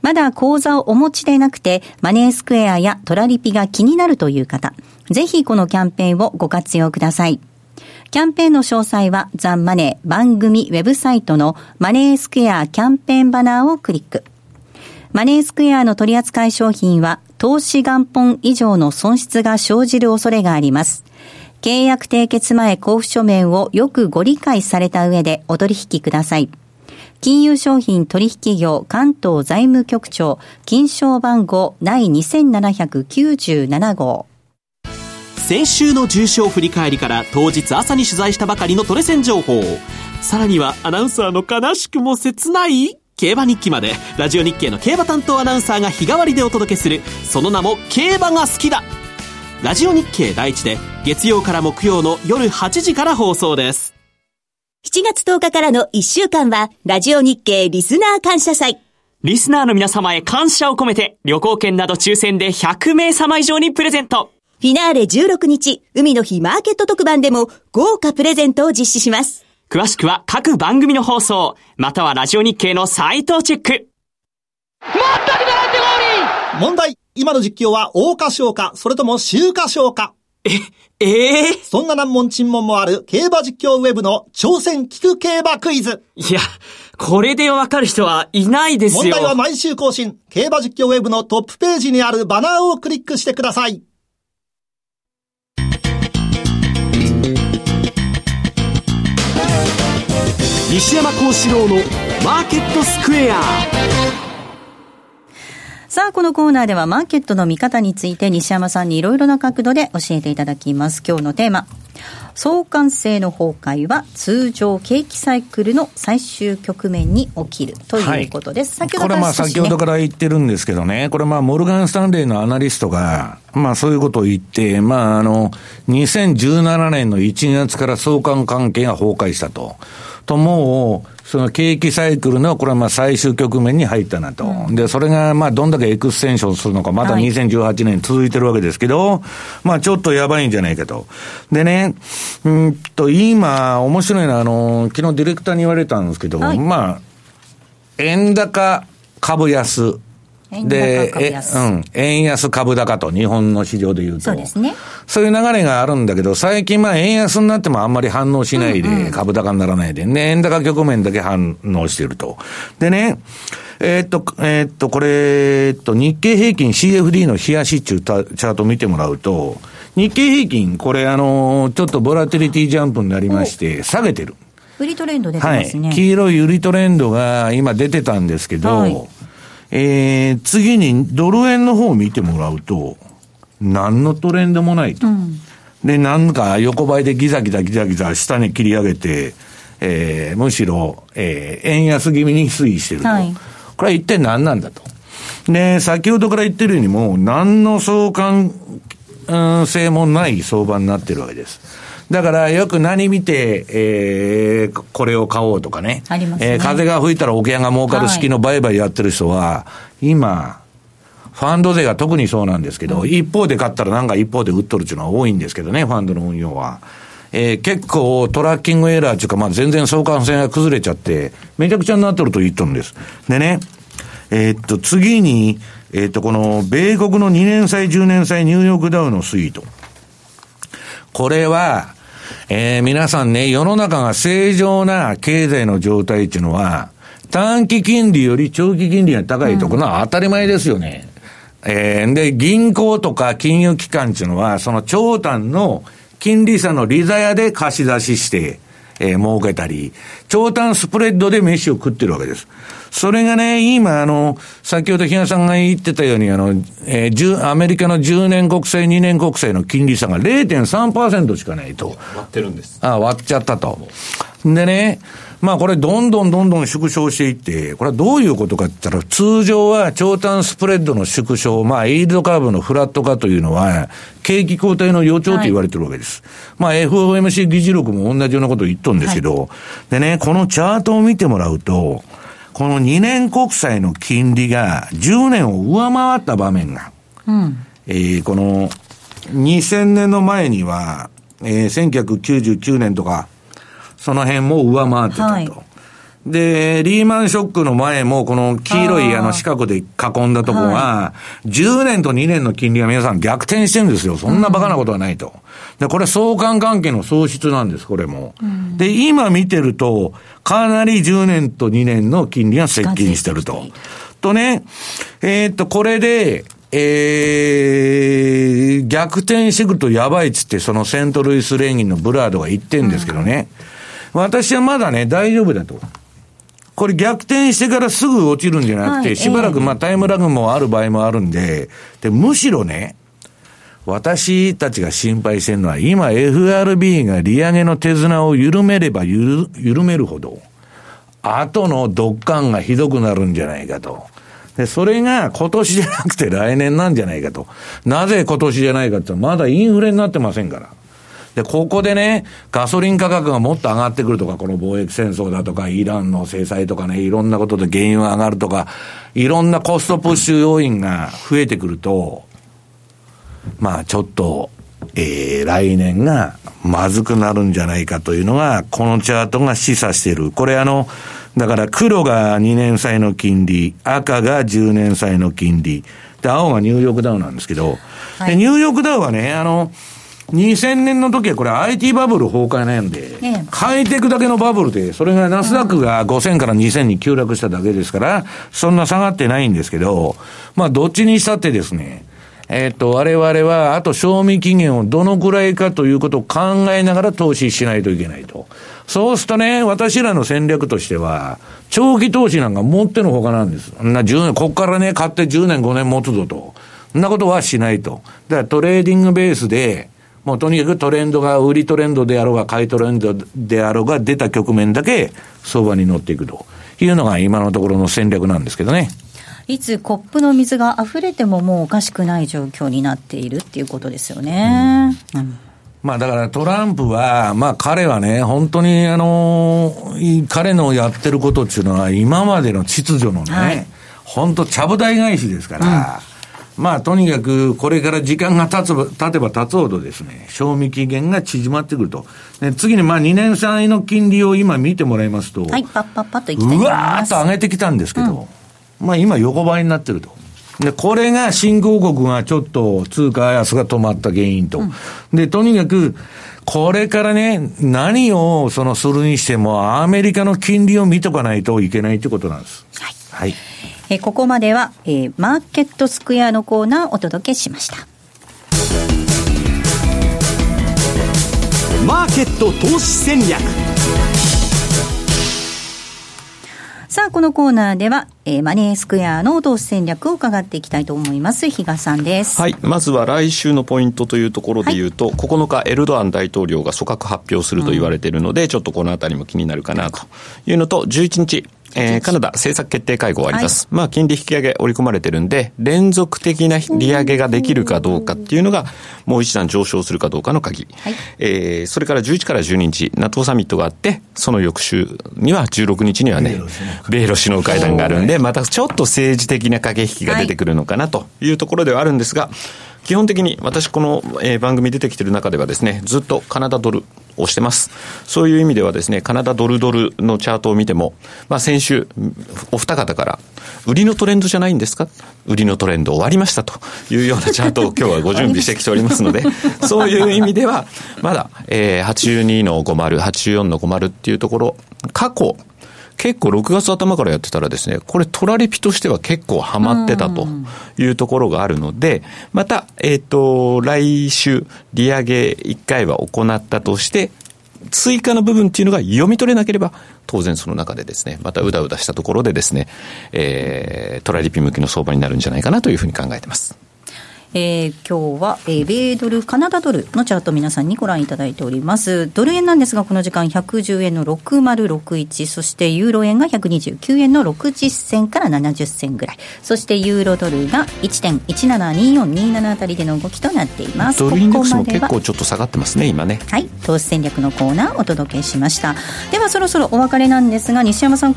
まだ口座をお持ちでなくて、マネースクエアやトラリピが気になるという方、ぜひこのキャンペーンをご活用ください。キャンペーンの詳細は、ザンマネー番組ウェブサイトのマネースクエアキャンペーンバナーをクリック。マネースクエアの取扱い商品は投資元本以上の損失が生じる恐れがあります。契約締結前交付書面をよくご理解された上でお取引ください。金融商品取引業関東財務局長金賞番号第2797号先週の重賞振り返りから当日朝に取材したばかりのトレセン情報さらにはアナウンサーの悲しくも切ない？競馬日記までラジオ日経の競馬担当アナウンサーが日替わりでお届けするその名も競馬が好きだ。ラジオ日経第一で月曜から木曜の夜8時から放送です。7月10日からの1週間はラジオ日経リスナー感謝祭。リスナーの皆様へ感謝を込めて旅行券など抽選で100名様以上にプレゼント。フィナーレ16日海の日マーケット特番でも豪華プレゼントを実施します詳しくは各番組の放送、またはラジオ日経のサイトをチェック。全く並んでゴー問題今の実況は大花賞か、それとも秋華賞か？え、ええー、そんな難問沈問もある競馬実況ウェブの挑戦聞く競馬クイズ。いや、これでわかる人はいないですよ。問題は毎週更新。競馬実況ウェブのトップページにあるバナーをクリックしてください。西山幸四郎のマーケットスクエアさあ、このコーナーではマーケットの見方について西山さんにいろいろな角度で教えていただきます。今日のテーマ。相関性の崩壊は通常景気サイクルの最終局面に起きるということです。はい、これまあ先ほどから言ってるんですけどね、これまあモルガン・スタンレーのアナリストが、まあそういうことを言って、まああの、2017年の1月から相関関係が崩壊したと。ともう、その景気サイクルの、これはまあ最終局面に入ったなと。うん、で、それがまあどんだけエクステンションするのか、まだ2018年続いてるわけですけど、はい、まあちょっとやばいんじゃないかと。でね、うんと、今、面白いのは、あの、昨日ディレクターに言われたんですけど、はい、まあ、円高株安。で、え、うん、円安株高と、日本の市場でいうと。そうですね。そういう流れがあるんだけど、最近まあ円安になってもあんまり反応しないで、株高にならないで、ね、円高局面だけ反応していると。でね、えー、っと、えー、っと、これ、えっと、日経平均 CFD の冷やし中チャート見てもらうと、日経平均、これあの、ちょっとボラテリティジャンプになりまして、下げてる。売りトレンド出てますね。はい。黄色い売りトレンドが今出てたんですけど、はいえー、次にドル円の方を見てもらうと、何のトレンドもないと。うん、で、なんか横ばいでギザギザギザギザ下に切り上げて、えー、むしろ、えー、円安気味に推移してると。はい、これは一体何なんだと。で、先ほどから言ってるようにもう、何の相関性もない相場になってるわけです。だからよく何見て、えー、これを買おうとかね。ありますね。えー、風が吹いたら桶屋が儲かる式の売買やってる人は、はい、今、ファンド税が特にそうなんですけど、うん、一方で買ったらなんか一方で売っとるっていうのは多いんですけどね、ファンドの運用は。えー、結構トラッキングエラーっていうか、まあ全然相関性が崩れちゃって、めちゃくちゃになってると言っとるんです。でね、えー、っと、次に、えー、っと、この、米国の2年債、10年債、ニューヨークダウの推移と。これは、えー、皆さんね、世の中が正常な経済の状態っていうのは、短期金利より長期金利が高いと、このは当たり前ですよね。えー、で、銀行とか金融機関っていうのは、その長短の金利差の利ザヤで貸し出しして、えー、儲けたり、長短スプレッドで飯を食ってるわけです。それがね、今、あの、先ほど比嘉さんが言ってたように、あの、えー、アメリカの10年国債、2年国債の金利差が0.3%しかないと。割ってるんです。あ割っちゃったと。でね、まあこれどんどんどんどん縮小していって、これはどういうことかって言ったら、通常は長短スプレッドの縮小、まあイールドカーブのフラット化というのは、景気後退の予兆と言われてるわけです。はい、まあ FOMC 議事録も同じようなことを言っとるんですけど、はい、でね、このチャートを見てもらうと、この2年国債の金利が10年を上回った場面が、うん、えー、この2000年の前には、えー、1999年とか、その辺も上回ってたと。はいで、リーマンショックの前も、この黄色いあの四角で囲んだとこは、10年と2年の金利が皆さん逆転してるんですよ。そんなバカなことはないと。で、これ相関関係の喪失なんです、これも。で、今見てると、かなり10年と2年の金利が接近してると。とね、えー、っと、これで、えー、逆転してくるとやばいっつって、そのセントルイス連銀のブラードが言ってんですけどね。私はまだね、大丈夫だと。これ逆転してからすぐ落ちるんじゃなくて、しばらくまあタイムラグもある場合もあるんで、で、むしろね、私たちが心配してるのは、今 FRB が利上げの手綱を緩めれば緩めるほど、後のドッカンがひどくなるんじゃないかと。で、それが今年じゃなくて来年なんじゃないかと。なぜ今年じゃないかってまだインフレになってませんから。で、ここでね、ガソリン価格がもっと上がってくるとか、この貿易戦争だとか、イランの制裁とかね、いろんなことで原油が上がるとか、いろんなコストプッシュ要因が増えてくると、まあちょっと、えー、来年がまずくなるんじゃないかというのが、このチャートが示唆している。これあの、だから黒が2年債の金利、赤が10年債の金利、で、青がニューヨークダウなんですけど、はい、で、ニューヨークダウはね、あの、2000年の時はこれ IT バブル崩壊なんで、ハイテクだけのバブルで、それがナスダックが5000から2000に急落しただけですから、そんな下がってないんですけど、まあどっちにしたってですね、えっ、と、我々は、あと賞味期限をどのくらいかということを考えながら投資しないといけないと。そうするとね、私らの戦略としては、長期投資なんか持ってのほかなんです。な10年、こっからね、買って10年、5年持つぞと。そんなことはしないと。だからトレーディングベースで、もうとにかくトレンドが、売りトレンドであろうが、買いトレンドであろうが、出た局面だけ相場に乗っていくと。いうのが今のところの戦略なんですけどね。いつコップの水が溢れてももうおかしくない状況になっているっていうことですよね。うん、うん。まあだからトランプは、まあ彼はね、本当にあの、彼のやってることっていうのは今までの秩序のね、はい、本当ちゃぶ台返しですから、うん、まあとにかくこれから時間が経つ経てば経つほどですね、賞味期限が縮まってくると。で次にまあ2年債の金利を今見てもらいますと、はい、パッパッパッといきたいと。うわーっと上げてきたんですけど、うんまあ今横ばいになってると。で、これが新興国がちょっと通貨安が止まった原因と。うん、で、とにかく、これからね、何をそのするにしても、アメリカの金利を見とかないといけないということなんです。はい。はい、えここまでは、えー、マーケットスクエアのコーナーをお届けしました。マーケット投資戦略さあ、このコーナーでは、えー、マネースクエアの投資戦略を伺っていきたいと思います。比嘉さんです。はい。まずは来週のポイントというところで言うと、はい、9日、エルドアン大統領が組閣発表すると言われているので、うん、ちょっとこのあたりも気になるかなというのと、11日、えー、カナダ政策決定会合あります。はい、まあ、金利引き上げ織り込まれてるんで、連続的な利上げができるかどうかっていうのが、もう一段上昇するかどうかの鍵。はい、えー、それから11から12日、NATO サミットがあって、その翌週には、16日にはね、米ロ首脳会談があるんで、またちょっと政治的な駆け引きが出てくるのかなというところではあるんですが、基本的に私この、えー、番組出てきてる中ではですね、ずっとカナダドルをしてます。そういう意味ではですね、カナダドルドルのチャートを見ても、まあ先週、お二方から、売りのトレンドじゃないんですか？売りのトレンド終わりましたというようなチャートを今日はご準備してきておりますので、そういう意味では、まだ、えー、82の50、84の50っていうところ、過去、結構6月頭からやってたらですね、これトラリピとしては結構ハマってたというところがあるので、また、えっ、ー、と、来週、利上げ1回は行ったとして、追加の部分っていうのが読み取れなければ、当然その中でですね、またうだうだしたところでですね、えー、トラリピ向きの相場になるんじゃないかなというふうに考えてます。えー、今日は、えー、米ドル、カナダドルのチャート皆さんにご覧いただいております。ドル円なんですが、この時間110円の6061、そしてユーロ円が129円の60銭から70銭ぐらい、そしてユーロドルが1.172427あたりでの動きとなっています。ドルインデックスも結構ちょっと下がってますね、今ね。はい、投資戦略のコーナーお届けしました。ではそろそろお別れなんですが、西山さん、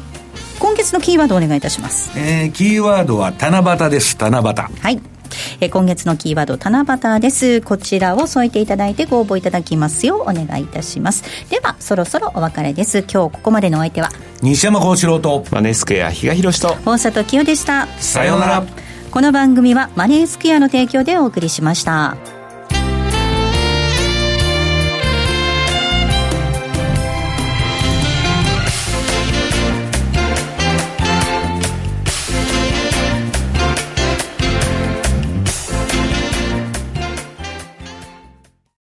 今月のキーワードお願いいたします。えー、キーワードは七夕です、七夕。はい。えー、今月のキーワード七夕です。こちらを添えていただいてご応募いただきますようお願いいたします。ではそろそろお別れです。今日ここまでのお相手は西山幸四郎とマネースクエア比嘉宏と大里清でした。さようなら。この番組はマネースクエアの提供でお送りしました。